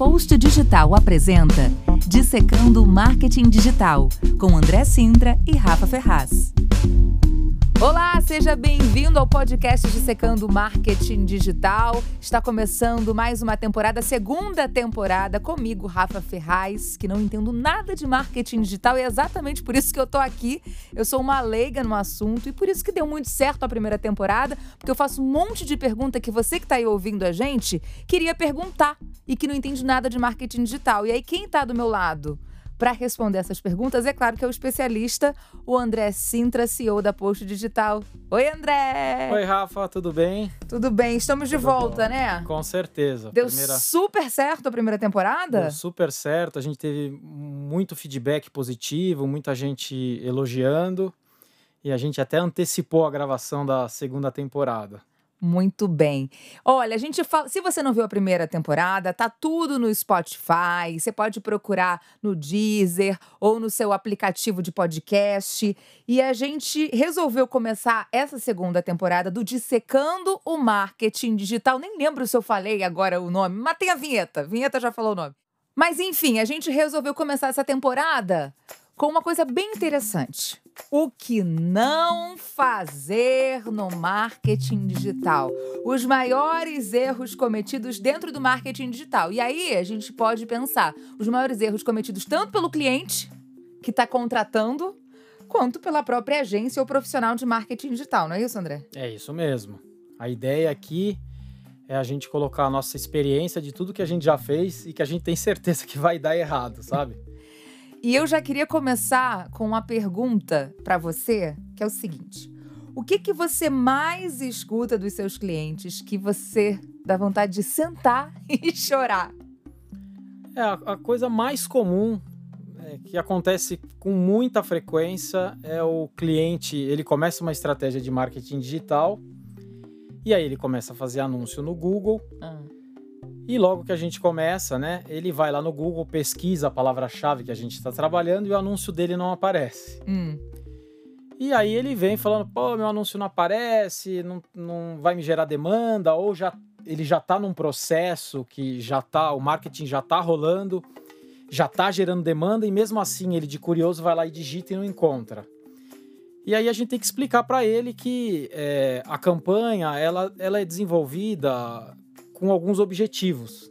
Post Digital apresenta Dissecando o Marketing Digital, com André Sintra e Rafa Ferraz. Olá, seja bem-vindo ao podcast Dissecando Marketing Digital. Está começando mais uma temporada, segunda temporada, comigo, Rafa Ferraz, que não entendo nada de marketing digital e é exatamente por isso que eu tô aqui. Eu sou uma leiga no assunto e por isso que deu muito certo a primeira temporada, porque eu faço um monte de pergunta que você que está aí ouvindo a gente queria perguntar e que não entende nada de marketing digital. E aí, quem está do meu lado? Para responder essas perguntas, é claro que é o especialista, o André Sintra, CEO da Post Digital. Oi, André! Oi, Rafa, tudo bem? Tudo bem, estamos de Tudo volta, bom. né? Com certeza. Deu Primeira- super certo a primeira temporada? Deu super certo, a gente teve muito feedback positivo, muita gente elogiando e a gente até antecipou a gravação da segunda temporada. Muito bem. Olha, a gente fala. Se você não viu a primeira temporada, tá tudo no Spotify. Você pode procurar no Deezer ou no seu aplicativo de podcast. E a gente resolveu começar essa segunda temporada do Dissecando o Marketing Digital. Nem lembro se eu falei agora o nome, mas tem a vinheta. Vinheta já falou o nome. Mas enfim, a gente resolveu começar essa temporada com uma coisa bem interessante. O que não fazer no marketing digital. Os maiores erros cometidos dentro do marketing digital. E aí a gente pode pensar os maiores erros cometidos tanto pelo cliente que está contratando, quanto pela própria agência ou profissional de marketing digital, não é isso, André? É isso mesmo. A ideia aqui é a gente colocar a nossa experiência de tudo que a gente já fez e que a gente tem certeza que vai dar errado, sabe? E eu já queria começar com uma pergunta para você, que é o seguinte: o que que você mais escuta dos seus clientes que você dá vontade de sentar e chorar? É a, coisa mais comum é, que acontece com muita frequência é o cliente, ele começa uma estratégia de marketing digital e aí ele começa a fazer anúncio no Google. Ah, e logo que a gente começa, né, ele vai lá no Google, pesquisa a palavra-chave que a gente está trabalhando e o anúncio dele não aparece. hum, E aí ele vem falando, pô, meu anúncio não aparece, não, não vai me gerar demanda, ou já ele já está num processo que já tá, o marketing já está rolando, já está gerando demanda, e mesmo assim ele de curioso vai lá e digita e não encontra. E aí a gente tem que explicar para ele que é, a campanha ela, ela é desenvolvida com alguns objetivos.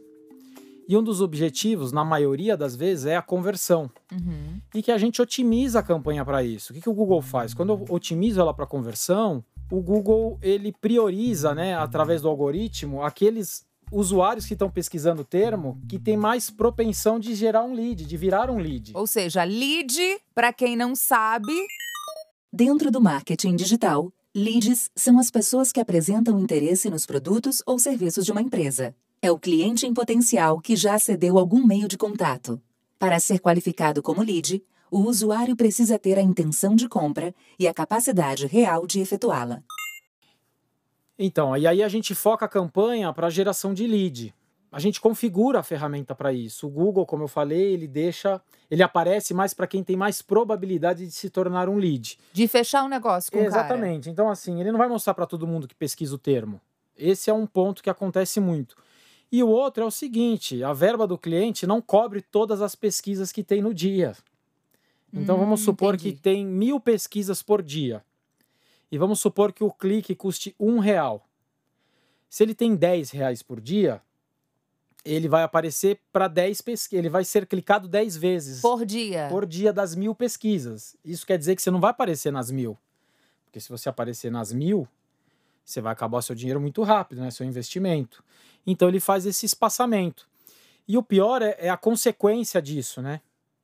E um dos objetivos, na maioria das vezes, é a conversão uhum, e que a gente otimiza a campanha para isso. O que, que o Google faz? Quando eu otimizo ela para conversão, o Google ele prioriza, né, através do algoritmo, aqueles usuários que estão pesquisando o termo que tem mais propensão de gerar um lead, de virar um lead. Ou seja, lead, para quem não sabe, Dentro do marketing digital, leads são as pessoas que apresentam interesse nos produtos ou serviços de uma empresa. É o cliente em potencial que já acedeu a algum meio de contato. Para ser qualificado como lead, o usuário precisa ter a intenção de compra e a capacidade real de efetuá-la. Então, e aí a gente foca a campanha para geração de lead. A gente configura a ferramenta para isso. O Google, como eu falei, ele deixa, ele aparece mais para quem tem mais probabilidade de se tornar um lead. de fechar um negócio com o cara. Exatamente. Então, assim, ele não vai mostrar para todo mundo que pesquisa o termo. Esse é um ponto que acontece muito. E o outro é o seguinte: a verba do cliente não cobre todas as pesquisas que tem no dia. Então, Hum, vamos supor entendi. que tem mil pesquisas por dia. E vamos supor que o clique custe um real. Se ele tem 10 reais por dia, ele vai aparecer para 10 pesquisas. Ele vai ser clicado 10 vezes Por dia. por dia das mil pesquisas. Isso quer dizer que você não vai aparecer nas mil. Porque se você aparecer nas mil, você vai acabar seu dinheiro muito rápido, né? Seu investimento. Então ele faz esse espaçamento. E o pior é, é a consequência disso, né?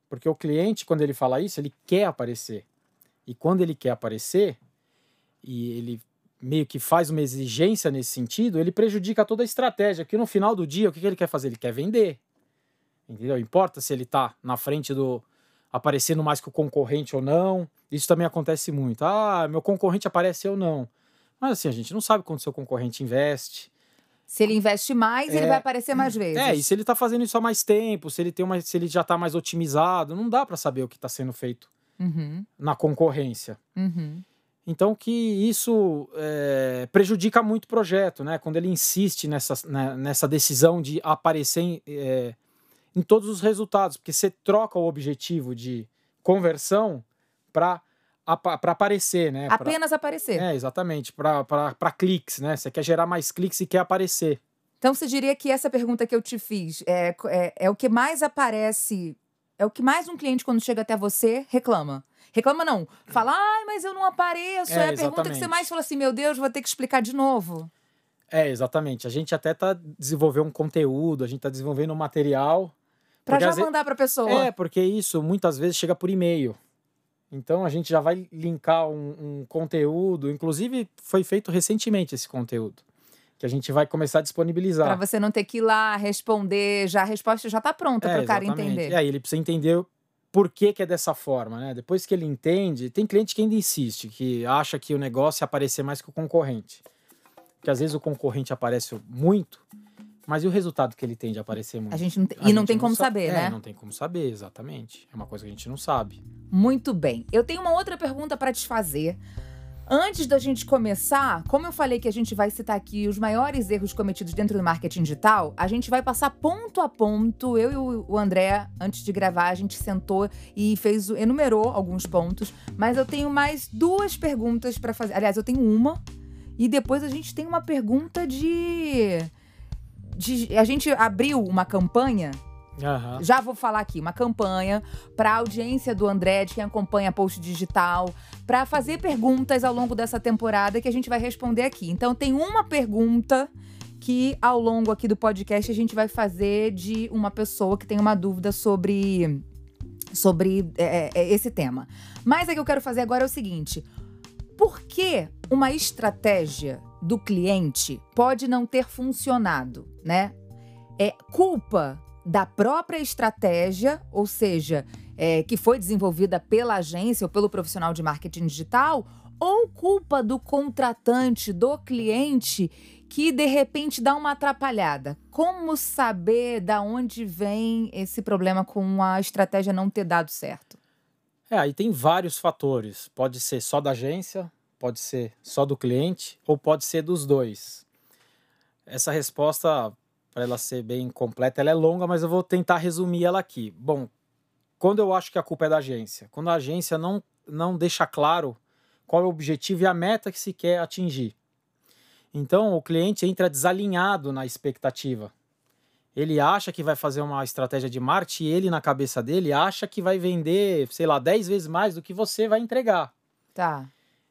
Porque o cliente, quando ele fala isso, ele quer aparecer. E quando ele quer aparecer, e ele meio que faz uma exigência nesse sentido, ele prejudica toda a estratégia. Porque no final do dia, o que que ele quer fazer? Ele quer vender. Entendeu? Importa se ele tá na frente do. aparecendo mais que o concorrente ou não. Isso também acontece muito. Ah, meu concorrente aparece ou não. Mas assim, a gente não sabe quando seu concorrente investe. Se ele investe mais, ele É. vai aparecer mais vezes. É, e se ele tá fazendo isso há mais tempo, se ele tem uma, se ele já tá mais otimizado, não dá para saber o que está sendo feito Uhum, na concorrência. uhum. Então que isso é, prejudica muito o projeto, né? Quando ele insiste nessa, né, nessa decisão de aparecer em, é, em todos os resultados, porque você troca o objetivo de conversão para para aparecer, né? Apenas pra, aparecer. É, exatamente, para cliques, né? Você quer gerar mais cliques e quer aparecer. Então você diria que essa pergunta que eu te fiz é, é, é o que mais aparece, é o que mais um cliente, quando chega até você, reclama. Reclama não. Fala, ai, mas eu não apareço. É, é a pergunta que você mais fala assim, meu Deus, vou ter que explicar de novo. É, exatamente. A gente até tá desenvolvendo um conteúdo, a gente tá desenvolvendo um material. Pra já mandar pra pessoa. É, porque isso muitas vezes chega por e-mail. Então a gente já vai linkar um, um, conteúdo, inclusive foi feito recentemente esse conteúdo, que a gente vai começar a disponibilizar. Para você não ter que ir lá responder, já a resposta já está pronta é, para o cara entender. E aí ele precisa entender por que, que é dessa forma, né? Depois que ele entende, tem cliente que ainda insiste, que acha que o negócio é aparecer mais que o concorrente. Que às vezes o concorrente aparece muito, mas e o resultado que ele tem de aparecer muito? A gente não e não tem como saber, né? É, não tem como saber, exatamente. É uma coisa que a gente não sabe. Muito bem. Eu tenho uma outra pergunta para te fazer. Antes da gente começar, como eu falei que a gente vai citar aqui os maiores erros cometidos dentro do marketing digital, a gente vai passar ponto a ponto. Eu e o André, antes de gravar, a gente sentou e fez, enumerou alguns pontos, mas eu tenho mais duas perguntas para fazer. Aliás, eu tenho uma e depois a gente tem uma pergunta de de, a gente abriu uma campanha Uhum. Já vou falar aqui, uma campanha para a audiência do André, de quem acompanha Post Digital, para fazer perguntas ao longo dessa temporada que a gente vai responder aqui. Então tem uma pergunta que ao longo aqui do podcast a gente vai fazer de uma pessoa que tem uma dúvida sobre sobre é, é, esse tema. Mas a que eu quero fazer agora é o seguinte: por que uma estratégia do cliente pode não ter funcionado, né? É culpa da própria estratégia, ou seja, é, que foi desenvolvida pela agência ou pelo profissional de marketing digital, ou culpa do contratante, do cliente, que de repente dá uma atrapalhada? Como saber da onde vem esse problema com a estratégia não ter dado certo? É, aí tem vários fatores. Pode ser só da agência, pode ser só do cliente ou pode ser dos dois. Essa resposta, para ela ser bem completa, ela é longa, mas eu vou tentar resumir ela aqui. Bom, quando eu acho que a culpa é da agência, quando a agência não, não deixa claro qual é o objetivo e a meta que se quer atingir. Então o cliente entra desalinhado na expectativa. Ele acha que vai fazer uma estratégia de marketing e ele, na cabeça dele, acha que vai vender, sei lá, 10 vezes mais do que você vai entregar. Tá.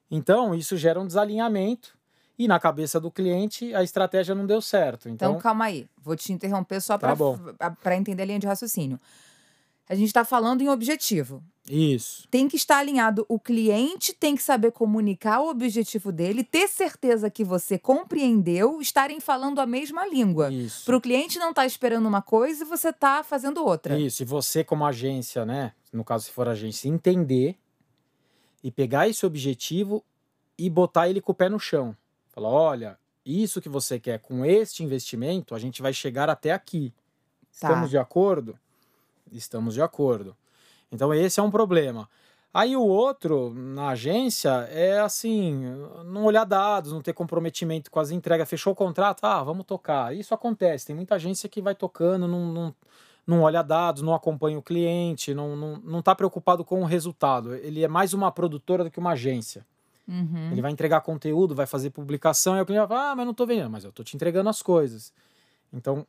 Então, isso gera um desalinhamento e na cabeça do cliente a estratégia não deu certo. Então, então calma aí, vou te interromper só para tá entender a linha de raciocínio. A gente está falando em objetivo. Isso. Tem que estar alinhado. O cliente tem que saber comunicar o objetivo dele, ter certeza que você compreendeu, estarem falando a mesma língua. Isso. Para o cliente não estar tá esperando uma coisa e você tá fazendo outra. Isso. E você, como agência, né? No caso, se for agência, entender e pegar esse objetivo e botar ele com o pé no chão. Falar, olha, isso que você quer com este investimento, a gente vai chegar até aqui. Tá. Estamos de acordo? Estamos de acordo. Então esse é um problema. Aí o outro, na agência, é assim, não olhar dados, não ter comprometimento com as entregas, fechou o contrato, ah, vamos tocar. Isso acontece, tem muita agência que vai tocando, não, não, não olha dados, não acompanha o cliente, não está não, não tá preocupado com o resultado. Ele é mais uma produtora do que uma agência. Uhum. Ele vai entregar conteúdo, vai fazer publicação, e o cliente vai falar, ah, mas não estou vendendo, mas eu estou te entregando as coisas. Então,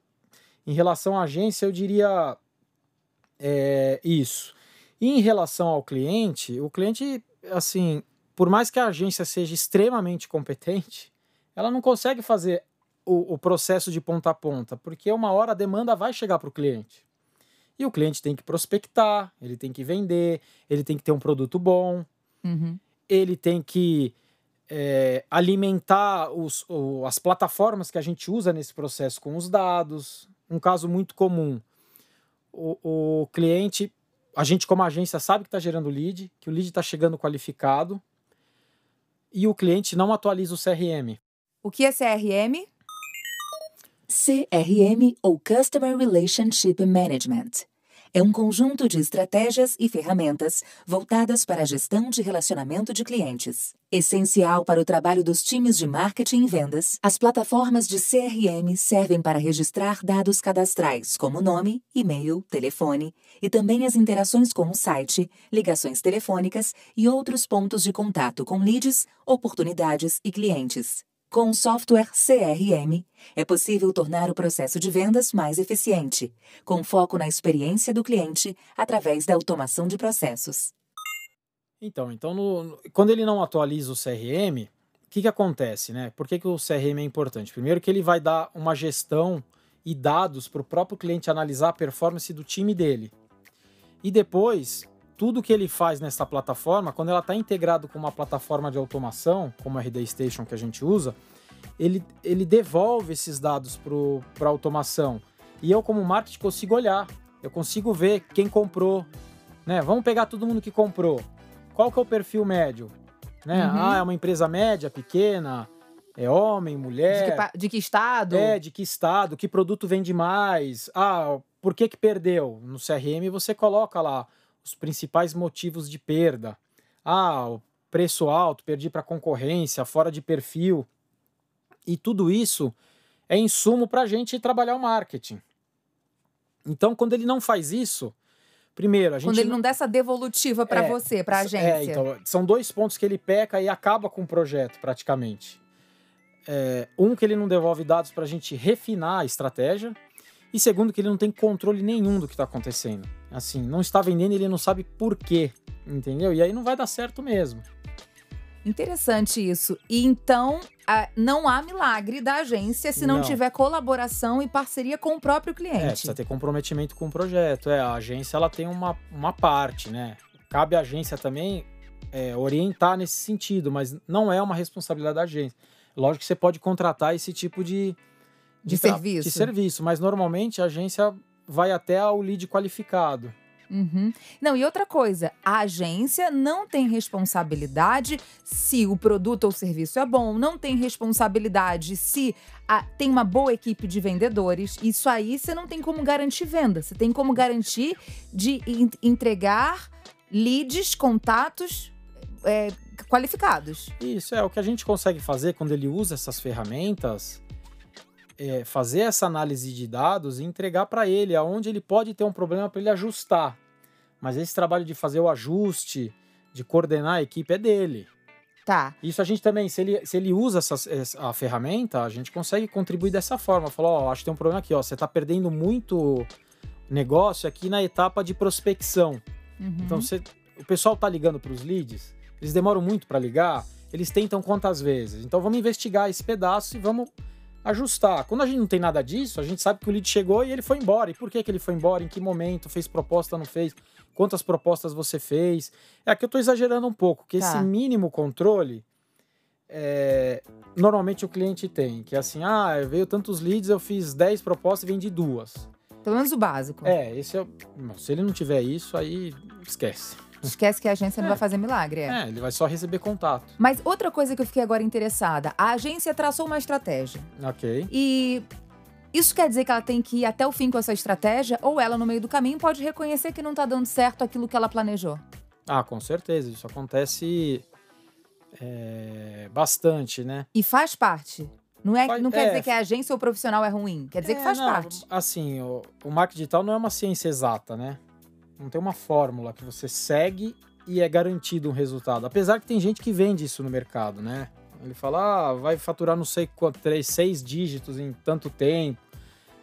em relação à agência, eu diria é, isso. E em relação ao cliente, o cliente, assim, por mais que a agência seja extremamente competente, ela não consegue fazer o, o processo de ponta a ponta, porque uma hora a demanda vai chegar para o cliente. E o cliente tem que prospectar, ele tem que vender, ele tem que ter um produto bom, uhum. Ele tem que é, alimentar os, o, as plataformas que a gente usa nesse processo com os dados. Um caso muito comum: o, o cliente, a gente, como agência, sabe que está gerando lead, que o lead está chegando qualificado, e o cliente não atualiza o CRM. O que é CRM? CRM ou Customer Relationship Management é um conjunto de estratégias e ferramentas voltadas para a gestão de relacionamento de clientes. Essencial para o trabalho dos times de marketing e vendas, as plataformas de CRM servem para registrar dados cadastrais como nome, e-mail, telefone e também as interações com o site, ligações telefônicas e outros pontos de contato com leads, oportunidades e clientes. Com o software CRM, é possível tornar o processo de vendas mais eficiente, com foco na experiência do cliente através da automação de processos. Então, então no, quando ele não atualiza o CRM, o que, que acontece? Né? Por que, que o CRM é importante? Primeiro que ele vai dar uma gestão e dados para o próprio cliente analisar a performance do time dele. E depois, tudo que ele faz nessa plataforma, quando ela está integrado com uma plataforma de automação, como a RD Station que a gente usa, ele, ele devolve esses dados para a automação. E eu, como marketing, consigo olhar, eu consigo ver quem comprou. Né? Vamos pegar todo mundo que comprou. Qual que é o perfil médio? Né? Uhum. Ah, é uma empresa média, pequena, é homem, mulher. De que, de que, estado? É, de que estado, que produto vende mais. Ah, por que, que perdeu? No CRM você coloca lá os principais motivos de perda. Ah, o preço alto, perdi para concorrência, fora de perfil. E tudo isso é insumo para a gente trabalhar o marketing. Então, quando ele não faz isso, primeiro, a gente. Quando ele não dá essa devolutiva para é, você, para a é, agência. É, então, são dois pontos que ele peca e acaba com o projeto, praticamente. É, um, que ele não devolve dados para a gente refinar a estratégia. E segundo, que ele não tem controle nenhum do que está acontecendo. Assim, não está vendendo, ele não sabe por quê, entendeu? E aí não vai dar certo mesmo. Interessante isso. E então, não há milagre da agência se não, não, tiver colaboração e parceria com o próprio cliente. É, precisa ter comprometimento com o projeto. É, a agência ela tem uma, uma parte, né? Cabe à agência também é, orientar nesse sentido, mas não é uma responsabilidade da agência. Lógico que você pode contratar esse tipo de, de, de serviço. De serviço, mas normalmente a agência vai até ao lead qualificado. Uhum. Não, e outra coisa, a agência não tem responsabilidade se o produto ou serviço é bom, não tem responsabilidade se a, tem uma boa equipe de vendedores. Isso aí você não tem como garantir venda, você tem como garantir de entregar leads, contatos é, qualificados. Isso é o que a gente consegue fazer quando ele usa essas ferramentas é, fazer essa análise de dados e entregar para ele aonde ele pode ter um problema para ele ajustar. Mas esse trabalho de fazer o ajuste, de coordenar a equipe é dele. Tá. Isso a gente também, se ele, se ele usa essa, a ferramenta, a gente consegue contribuir dessa forma. Falar, ó, acho que tem um problema aqui, ó, você está perdendo muito negócio aqui na etapa de prospecção. Uhum. Então, você, o pessoal tá ligando para os leads, eles demoram muito para ligar, eles tentam quantas vezes. Então, vamos investigar esse pedaço e vamos ajustar. Quando a gente não tem nada disso, a gente sabe que o lead chegou e ele foi embora. E por que, que ele foi embora? Em que momento? Fez proposta, não fez? Quantas propostas você fez? É que eu estou exagerando um pouco, que tá. esse mínimo controle é, normalmente o cliente tem, que é assim, ah, veio tantos leads, eu fiz 10 propostas e vendi duas. Pelo menos o básico. É, esse é. Se ele não tiver isso, aí esquece. Esquece que a agência não vai fazer milagre. É. é, ele vai só receber contato. Mas outra coisa que eu fiquei agora interessada: a agência traçou uma estratégia. Ok. E isso quer dizer que ela tem que ir até o fim com essa estratégia, ou ela, no meio do caminho, pode reconhecer que não está dando certo aquilo que ela planejou? Ah, com certeza. Isso acontece é, bastante, né? E faz parte. Não, é, faz, não quer é, dizer que a agência ou o profissional é ruim. Quer dizer é, que faz não, parte. Assim, o, o marketing digital não é uma ciência exata, né? Não tem uma fórmula que você segue e é garantido um resultado. Apesar que tem gente que vende isso no mercado, né? Ele fala, ah, vai faturar não sei quanto, três, seis dígitos em tanto tempo.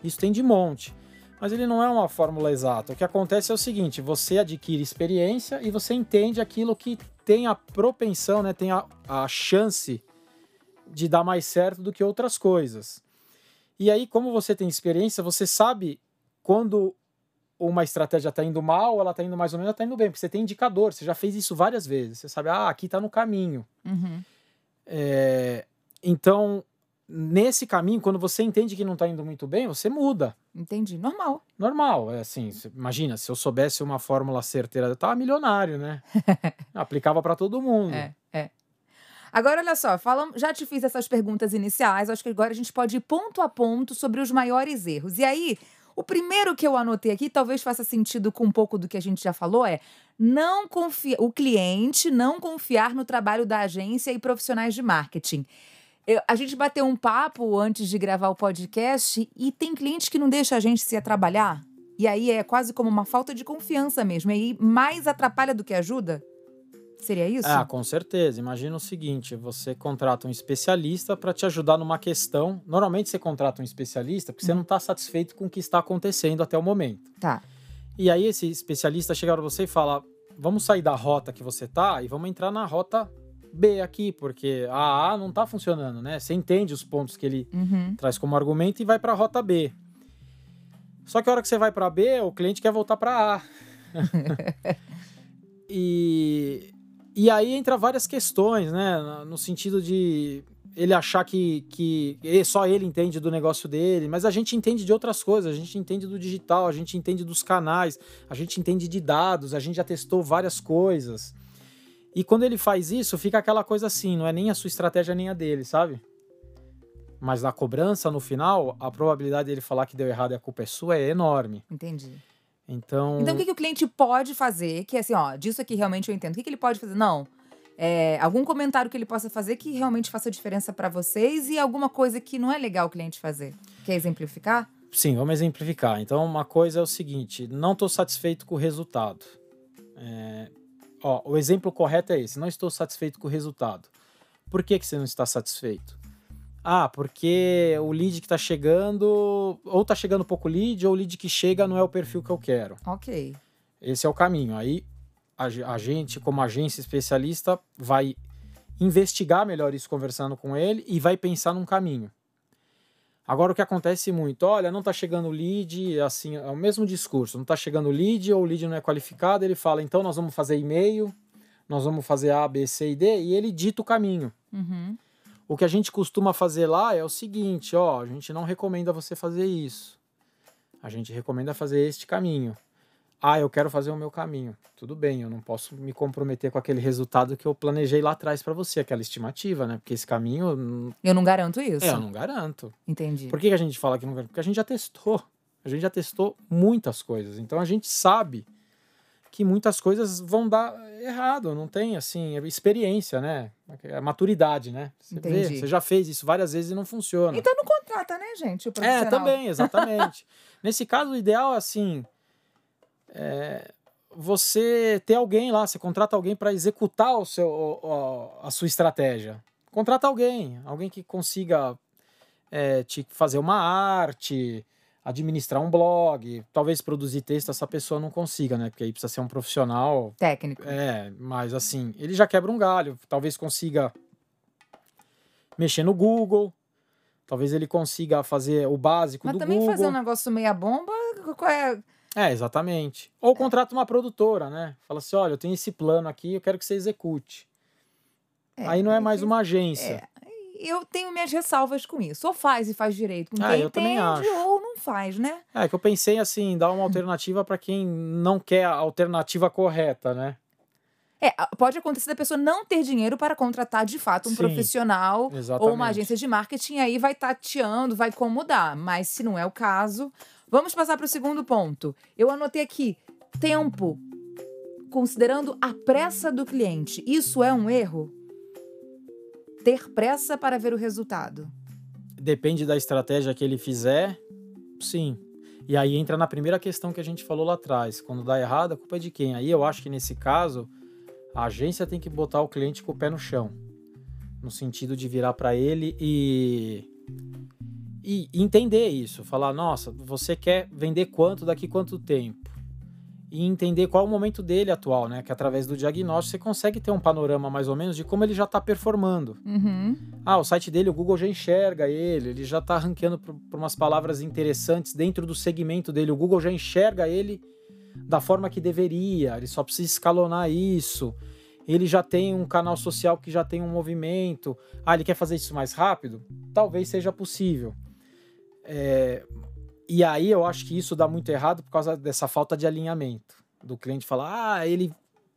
Isso tem de monte. Mas ele não é uma fórmula exata. O que acontece é o seguinte: você adquire experiência e você entende aquilo que tem a propensão, né? Tem a, a chance de dar mais certo do que outras coisas. E aí, como você tem experiência, você sabe quando uma estratégia está indo mal, ela está indo mais ou menos, ela está indo bem, porque você tem indicador, você já fez isso várias vezes, você sabe, ah, aqui está no caminho. Uhum. É, então, nesse caminho, quando você entende que não está indo muito bem, você muda. Entendi, normal. Normal, é assim, imagina, se eu soubesse uma fórmula certeira, eu tava milionário, né? Aplicava para todo mundo. É, é. Agora, olha só, falam, já te fiz essas perguntas iniciais, acho que agora a gente pode ir ponto a ponto sobre os maiores erros. E aí, O primeiro que eu anotei aqui, talvez faça sentido com um pouco do que a gente já falou, é não confia, o cliente não confiar no trabalho da agência e profissionais de marketing. Eu, a gente bateu um papo antes de gravar o podcast e tem clientes que não deixam a gente se trabalhar. E aí é quase como uma falta de confiança mesmo. E aí mais atrapalha do que ajuda. Seria isso? Ah, com certeza. Imagina o seguinte: você contrata um especialista para te ajudar numa questão. Normalmente você contrata um especialista porque você não está satisfeito com o que está acontecendo até o momento. Tá. E aí esse especialista chega para você e fala: vamos sair da rota que você tá e vamos entrar na rota B aqui, porque a A não tá funcionando, né? Você entende os pontos que ele Uhum. traz como argumento e vai para a rota B. Só que a hora que você vai para B, o cliente quer voltar para A. e, e aí entra várias questões, né? No sentido de ele achar que, que só ele entende do negócio dele, mas a gente entende de outras coisas, a gente entende do digital, a gente entende dos canais, a gente entende de dados, a gente já testou várias coisas. E quando ele faz isso, fica aquela coisa assim, não é nem a sua estratégia nem a dele, sabe? Mas na cobrança, no final, a probabilidade dele falar que deu errado e a culpa é sua é enorme. Entendi. Então, Então, o que, que o cliente pode fazer? Que é assim, ó, disso aqui realmente eu entendo. O que, que ele pode fazer? Não. É, algum comentário que ele possa fazer que realmente faça diferença para vocês e alguma coisa que não é legal o cliente fazer. Quer exemplificar? sim, vamos exemplificar. Então, uma coisa é o seguinte: não estou satisfeito com o resultado. É, ó, o exemplo correto é esse: não estou satisfeito com o resultado. Por que, que você não está satisfeito? Ah, porque o lead que está chegando, ou está chegando pouco lead, ou o lead que chega não é o perfil que eu quero. Ok. Esse é o caminho. Aí a, a gente, como agência especialista, vai investigar melhor isso conversando com ele e vai pensar num caminho. Agora o que acontece muito, olha, não está chegando lead, assim, é o mesmo discurso, não está chegando lead ou o lead não é qualificado, ele fala, então nós vamos fazer e-mail, nós vamos fazer A, B, C e D, e ele dita o caminho. Uhum. O que a gente costuma fazer lá é o seguinte, ó, a gente não recomenda você fazer isso. A gente recomenda fazer este caminho. Ah, eu quero fazer o meu caminho. Tudo bem, eu não posso me comprometer com aquele resultado que eu planejei lá atrás para você, aquela estimativa, né? Porque esse caminho, hum, Eu não garanto isso. é, eu não garanto. Entendi. Por que que a gente fala que não garanto? Porque a gente já testou. A gente já testou muitas coisas. Então a gente sabe que muitas coisas vão dar errado. Não tem, assim, é experiência, né? É maturidade, né? Você vê, você já fez isso várias vezes e não funciona. Então não contrata, né, gente? O É, também, exatamente. Nesse caso, o ideal é assim: é, você ter alguém lá, você contrata alguém para executar o seu, o- a sua estratégia. Contrata alguém, alguém que consiga é, te fazer uma arte, administrar um blog, talvez produzir texto essa pessoa não consiga, né? Porque aí precisa ser um profissional Técnico. é, mas assim, ele já quebra um galho. Talvez consiga mexer no Google. Talvez ele consiga fazer o básico Mas do também Google. fazer um negócio meia bomba, qual é? É, exatamente. Ou contrata uma produtora, né? Fala assim: olha, eu tenho esse plano aqui, eu quero que você execute. É, Aí não é é mais uma agência. Eu tenho minhas ressalvas com isso. Ou faz e faz direito com Ah, quem também entende, ou não faz, né? É, que eu pensei assim, dar uma alternativa para quem não quer a alternativa correta, né? É, pode acontecer da pessoa não ter dinheiro para contratar de fato um Sim, profissional ou Exatamente. uma agência de marketing, aí vai tateando, vai como dá. Mas se não é o caso, vamos passar para o segundo ponto. Eu anotei aqui: tempo. Considerando a pressa do cliente, isso é um erro? Ter pressa para ver o resultado. Depende da estratégia que ele fizer, sim. E aí entra na primeira questão que a gente falou lá atrás. Quando dá errado, a culpa é de quem? Aí eu acho que nesse caso, a agência tem que botar o cliente com o pé no chão. No sentido de virar para ele e. E entender isso. Falar, nossa, você quer vender quanto daqui quanto tempo? E entender qual é o momento dele atual, né? Que através do diagnóstico você consegue ter um panorama mais ou menos de como ele já está performando. Uhum. Ah, o site dele, o Google já enxerga ele, ele já está ranqueando por, umas palavras interessantes dentro do segmento dele. O Google já enxerga ele da forma que deveria, ele só precisa escalonar isso. Ele já tem um canal social que já tem um movimento. Ah, ele quer fazer isso mais rápido? Talvez seja possível. É, e aí eu acho que isso dá muito errado por causa dessa falta de alinhamento. Do cliente falar, ah, ele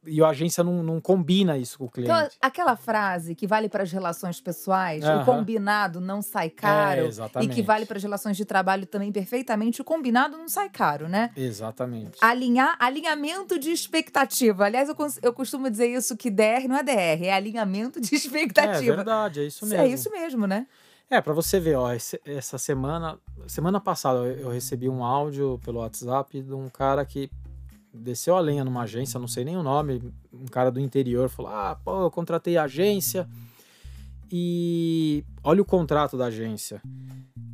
e a agência não, não combina isso com o cliente. Então, aquela frase que vale para as relações pessoais, o Aham. combinado não sai caro, É, e que vale para as relações de trabalho também perfeitamente, o combinado não sai caro, né? Exatamente. Alinhar, alinhamento de expectativa. Aliás, eu, eu costumo dizer isso que DR não é DR, é alinhamento de É expectativa. verdade, é isso mesmo. É isso mesmo, né? É, pra você ver, ó, essa semana, semana passada eu recebi um áudio pelo WhatsApp de um cara que desceu a lenha numa agência, não sei nem o nome, um cara do interior falou: "Ah, pô, eu contratei a agência e olha o contrato da agência,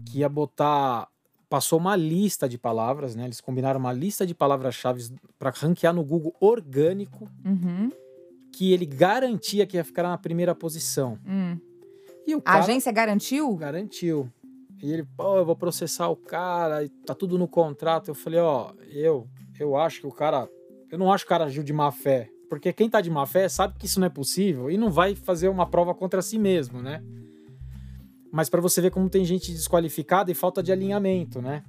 que ia botar passou uma lista de palavras, né? Eles combinaram uma lista de palavras-chave para ranquear no Google orgânico, Uhum. que ele garantia que ia ficar na primeira posição. Hum. E o A cara agência garantiu? garantiu. E ele, pô, eu vou processar o cara, tá tudo no contrato. Eu falei, ó, eu, eu acho que o cara. Eu não acho que o cara agiu de má fé. Porque quem tá de má fé sabe que isso não é possível e não vai fazer uma prova contra si mesmo, né? Mas pra você ver como tem gente desqualificada e falta de alinhamento, né?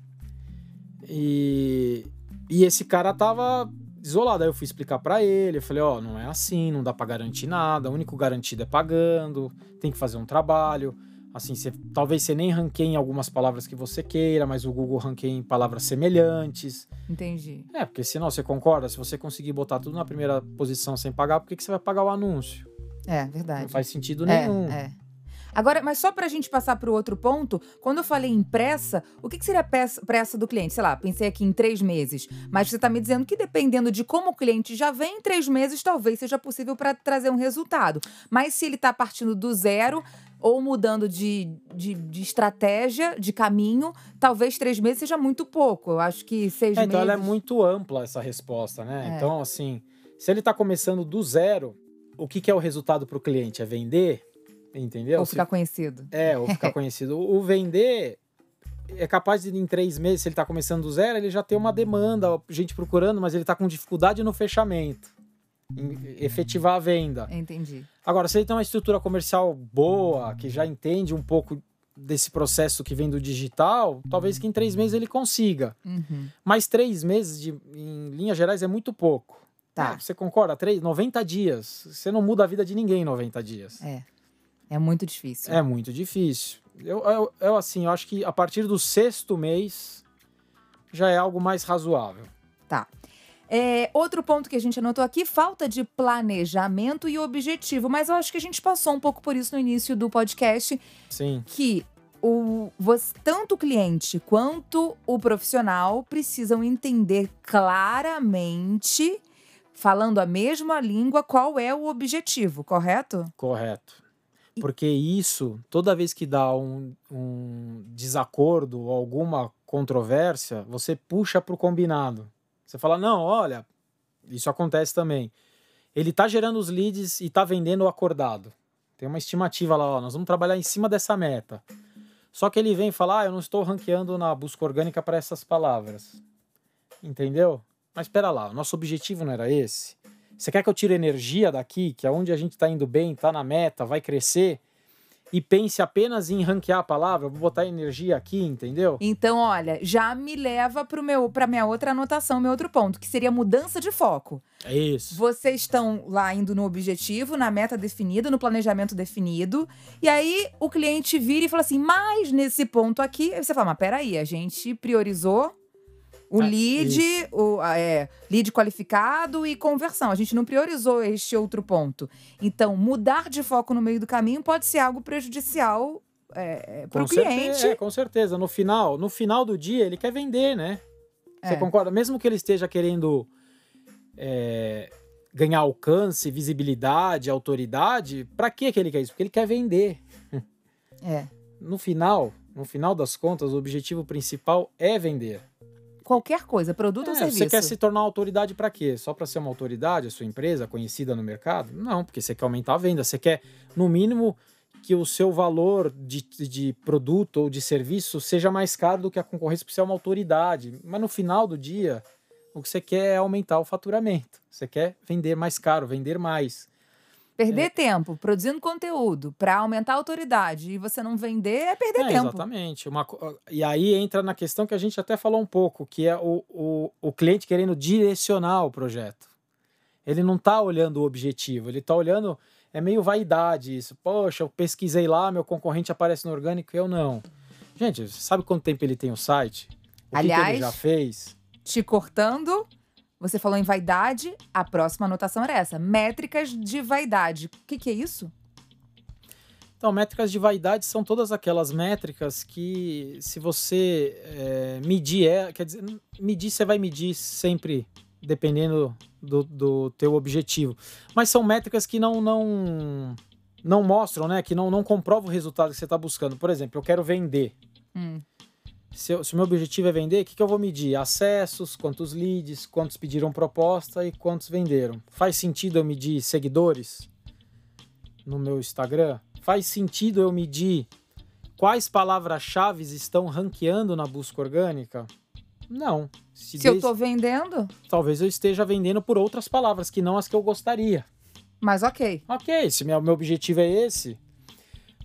E, e esse cara tava isolado. Aí eu fui explicar pra ele, eu falei, ó, não é assim, não dá pra garantir nada, o único garantido é pagando, tem que fazer um trabalho. Assim, você, talvez você nem ranqueie em algumas palavras que você queira, mas o Google ranqueia em palavras semelhantes. Entendi. É, porque senão você concorda, se você conseguir botar tudo na primeira posição sem pagar, por que, que você vai pagar o anúncio? É, verdade. Não faz sentido É, nenhum. é. Agora, mas só pra gente passar pro outro ponto, quando eu falei em pressa, o que, que seria pressa, pressa do cliente? Sei lá, pensei aqui em três meses. Mas você tá me dizendo que dependendo de como o cliente já vem em três meses, talvez seja possível para trazer um resultado. Mas se ele tá partindo do zero ou mudando de, de, de estratégia, de caminho, talvez três meses seja muito pouco. Eu acho que seis É, então meses. ela é muito ampla essa resposta, né? É. Então, assim, se ele está começando do zero, o que, que é o resultado para o cliente? É vender? Entendeu? Ou Se- ficar conhecido. É, ou ficar conhecido. O vender é capaz de, em três meses, se ele está começando do zero, ele já ter uma demanda, gente procurando, mas ele está com dificuldade no fechamento, em efetivar a venda. Entendi. Agora, se ele tem uma estrutura comercial boa, que já entende um pouco desse processo que vem do digital, talvez que em três meses ele consiga. Uhum. Mas três meses, de, em linhas gerais, é muito pouco. Tá. Você concorda? Três, 90 dias. Você não muda a vida de ninguém em 90 dias. É. É muito difícil. É muito difícil. Eu, eu, eu, assim, eu acho que a partir do sexto mês já é algo mais razoável. Tá. É, outro ponto que a gente anotou aqui, falta de planejamento e objetivo. Mas eu acho que a gente passou um pouco por isso no início do podcast, Sim. que o, você- tanto o cliente quanto o profissional precisam entender claramente, falando a mesma língua, qual é o objetivo, correto? Correto. Porque isso, toda vez que dá um, um desacordo ou alguma controvérsia, você puxa para o combinado. Você fala, não, olha, isso acontece também. Ele está gerando os leads e está vendendo o acordado. Tem uma estimativa lá, ó, nós vamos trabalhar em cima dessa meta. Só que ele vem falar, ah, eu não estou ranqueando na busca orgânica para essas palavras. Entendeu? Mas espera lá, o nosso objetivo não era esse? Você quer que eu tire energia daqui, que é onde a gente está indo bem, está na meta, vai crescer, e pense apenas em ranquear a palavra? Vou botar energia aqui, entendeu? Então, olha, já me leva para minha outra anotação, meu outro ponto, que seria mudança de foco. É isso. Vocês estão lá indo no objetivo, na meta definida, no planejamento definido. E aí o cliente vira e fala assim: mas nesse ponto aqui. Aí você fala: mas peraí, a gente priorizou o Ah, lead, o a- é, lead qualificado e conversão. A gente não priorizou este outro ponto. Então, mudar de foco no meio do caminho pode ser algo prejudicial é, para o cliente. é, com certeza. No final, no final do dia, ele quer vender, né? Você É. concorda? Mesmo que ele esteja querendo é, ganhar alcance, visibilidade, autoridade, para que que ele quer isso? Porque ele quer vender. É. No final, no final das contas, o objetivo principal é vender. Qualquer coisa, produto ou É, serviço. você quer se tornar autoridade para quê? Só para ser uma autoridade, a sua empresa conhecida no mercado? Não, porque você quer aumentar a venda. Você quer, no mínimo, que o seu valor de, de produto ou de serviço seja mais caro do que a concorrência, porque você é uma autoridade. Mas no final do dia, o que você quer é aumentar o faturamento. Você quer vender mais caro, vender mais. Perder É. tempo produzindo conteúdo para aumentar a autoridade e você não vender é perder É, tempo. Exatamente. Uma e aí entra na questão que a gente até falou um pouco, que é o, o, o cliente querendo direcionar o projeto. Ele não está olhando o objetivo, ele está olhando. É meio vaidade isso. Poxa, eu pesquisei lá, meu concorrente aparece no orgânico e eu não. Gente, sabe quanto tempo ele tem o site? O Aliás, que, que ele já fez? Te cortando, você falou em vaidade, a próxima anotação era essa: métricas de vaidade. O que, que é isso? Então, métricas de vaidade são todas aquelas métricas que, se você é, medir, é, quer dizer, medir você vai medir sempre dependendo do, do teu objetivo. Mas são métricas que não não não mostram, né? Que não, não comprovam o resultado que você está buscando. Por exemplo, eu quero vender. Hum. Se, eu, se o meu objetivo é vender, o que, que eu vou medir? Acessos, quantos leads, quantos pediram proposta e quantos venderam. Faz sentido eu medir seguidores no meu Instagram? Faz sentido eu medir quais palavras-chave estão ranqueando na busca orgânica? Não. Se, se eu estou vendendo? Talvez eu esteja vendendo por outras palavras, que não as que eu gostaria. Mas ok. Ok, se meu, meu objetivo é esse.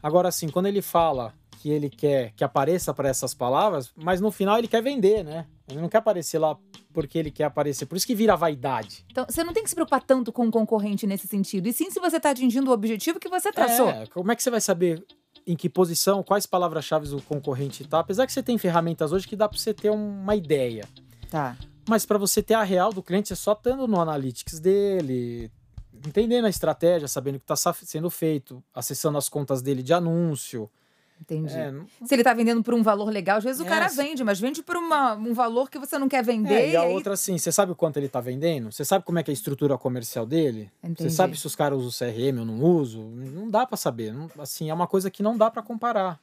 Agora, assim, quando ele fala que ele quer que apareça para essas palavras, mas no final ele quer vender, né? Ele não quer aparecer lá porque ele quer aparecer. Por isso que vira vaidade. Então, você não tem que se preocupar tanto com o concorrente nesse sentido. E sim se você está atingindo o objetivo que você traçou. É, como é que você vai saber em que posição, quais palavras-chave o concorrente está? Apesar que você tem ferramentas hoje que dá para você ter uma ideia. Tá. Mas para você ter a real do cliente, é só estando no analytics dele, entendendo a estratégia, sabendo o que está sendo feito, acessando as contas dele de anúncio. Entendi. É, não... Se ele está vendendo por um valor legal, às vezes o é, cara vende, mas vende por uma, um valor que você não quer vender. É, e a aí... outra, assim, você sabe o quanto ele está vendendo? Você sabe como é que é a estrutura comercial dele? Entendi. Você sabe se os caras usam CRM ou não usam? Não dá para saber. Não, assim, é uma coisa que não dá para comparar.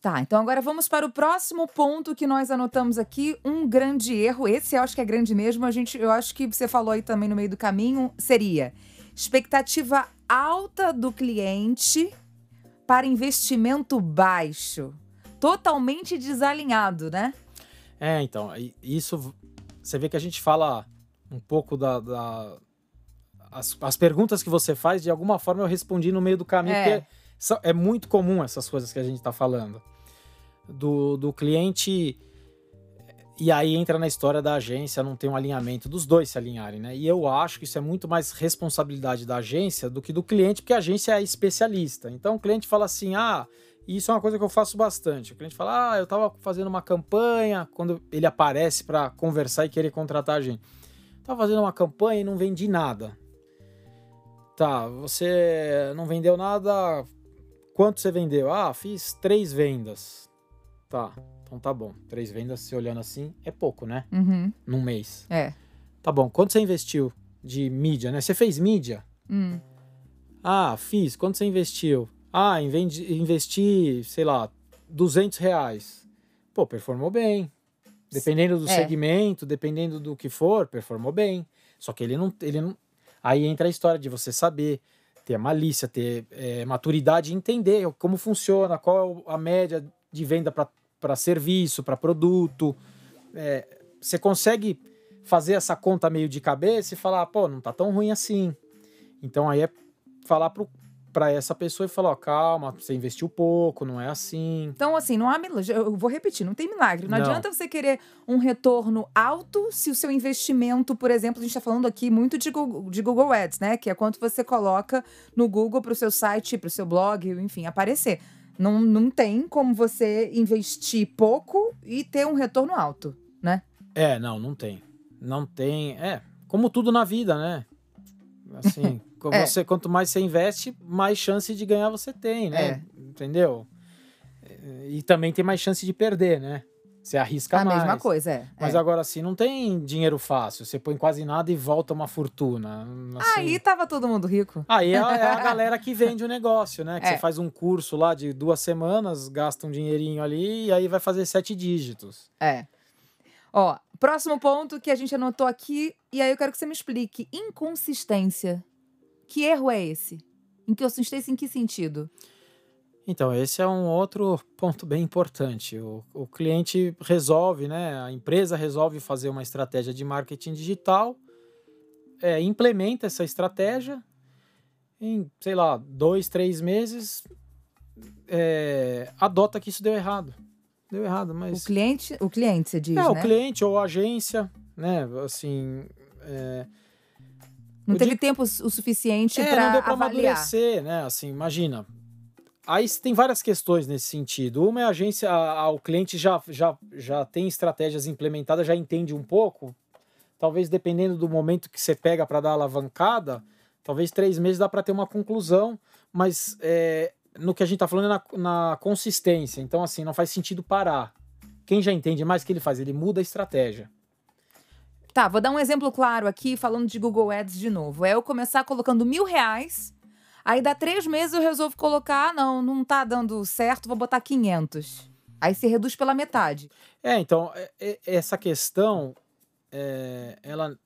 Tá, então agora vamos para o próximo ponto que nós anotamos aqui, um grande erro. Esse eu acho que é grande mesmo. A gente, eu acho que você falou aí também no meio do caminho, seria expectativa alta do cliente para investimento baixo. Totalmente desalinhado, né? É, então, isso você vê que a gente fala um pouco da, da as, as, perguntas que você faz, de alguma forma eu respondi no meio do caminho, é. porque é muito comum essas coisas que a gente está falando. Do, do cliente e aí entra na história da agência não ter um alinhamento dos dois se alinharem, né? E eu acho que isso é muito mais responsabilidade da agência do que do cliente, porque a agência é especialista. Então o cliente fala assim: ah, isso é uma coisa que eu faço bastante. O cliente fala: ah, eu estava fazendo uma campanha, quando ele aparece para conversar e querer contratar a gente. Estava fazendo uma campanha e não vendi nada. Tá, você não vendeu nada. Quanto você vendeu? Ah, fiz três vendas. Tá. Então tá bom. Três vendas, se olhando assim, é pouco, né? Uhum. Num mês. É. Tá bom. Quanto você investiu de mídia, né? Você fez mídia? Hum. Ah, fiz. Quanto você investiu? Ah, investi, sei lá, 200 reais. Pô, performou bem. Dependendo do é. segmento, dependendo do que for, performou bem. Só que ele não, ele não. Aí entra a história de você saber, ter a malícia, ter é, maturidade entender como funciona, qual é a média de venda para para serviço, para produto. É, você consegue fazer essa conta meio de cabeça e falar, pô, não tá tão ruim assim. Então aí é falar para essa pessoa e falar, ó, calma, você investiu pouco, não é assim. Então, assim, não há milagre. Eu vou repetir, não tem milagre. Não, não, adianta você querer um retorno alto se o seu investimento, por exemplo, a gente está falando aqui muito de Google, de Google Ads, né? Que é quanto você coloca no Google para o seu site, para o seu blog, enfim, aparecer. Não, não tem como você investir pouco e ter um retorno alto, né? É, não, não tem. Não tem. É, como tudo na vida, né? Assim, é. você, quanto mais você investe, mais chance de ganhar você tem, né? É. Entendeu? E também tem mais chance de perder, né? Você arrisca a mais. A mesma coisa, é. Mas é. agora, assim, não tem dinheiro fácil. Você põe quase nada e volta uma fortuna. Assim. Aí tava todo mundo rico. Aí é, é a galera que vende o negócio, né? Que é. você faz um curso lá de duas semanas, gasta um dinheirinho ali e aí vai fazer sete dígitos. É. Ó, próximo ponto que a gente anotou aqui, e aí eu quero que você me explique. Inconsistência. Que erro é esse? Inconsistência em que sentido? Então, esse é um outro ponto bem importante. O, o cliente resolve, né? A empresa resolve fazer uma estratégia de marketing digital, é, implementa essa estratégia, em, sei lá, dois, três meses, é, adota que isso deu errado. Deu errado, mas. O cliente, o cliente, você diz. É, né? o cliente ou a agência, né? Assim. É, Não teve tempo o suficiente É, para não deu avaliar. amadurecer, né? Assim, imagina. Aí tem várias questões nesse sentido. Uma é a agência, a- a- o cliente já, já, já tem estratégias implementadas, já entende um pouco. Talvez dependendo do momento que você pega para dar alavancada, talvez três meses dá para ter uma conclusão, mas é, no que a gente está falando é na, na consistência. Então, assim, não faz sentido parar. Quem já entende mais, o que ele faz? Ele muda a estratégia. Tá, vou dar um exemplo claro aqui, falando de Google Ads de novo. É eu começar colocando mil reais, aí dá três meses eu resolvo colocar, ah, não, não tá dando certo, vou botar 500. Aí se reduz pela metade. É, então, é- é- essa questão, é, ela,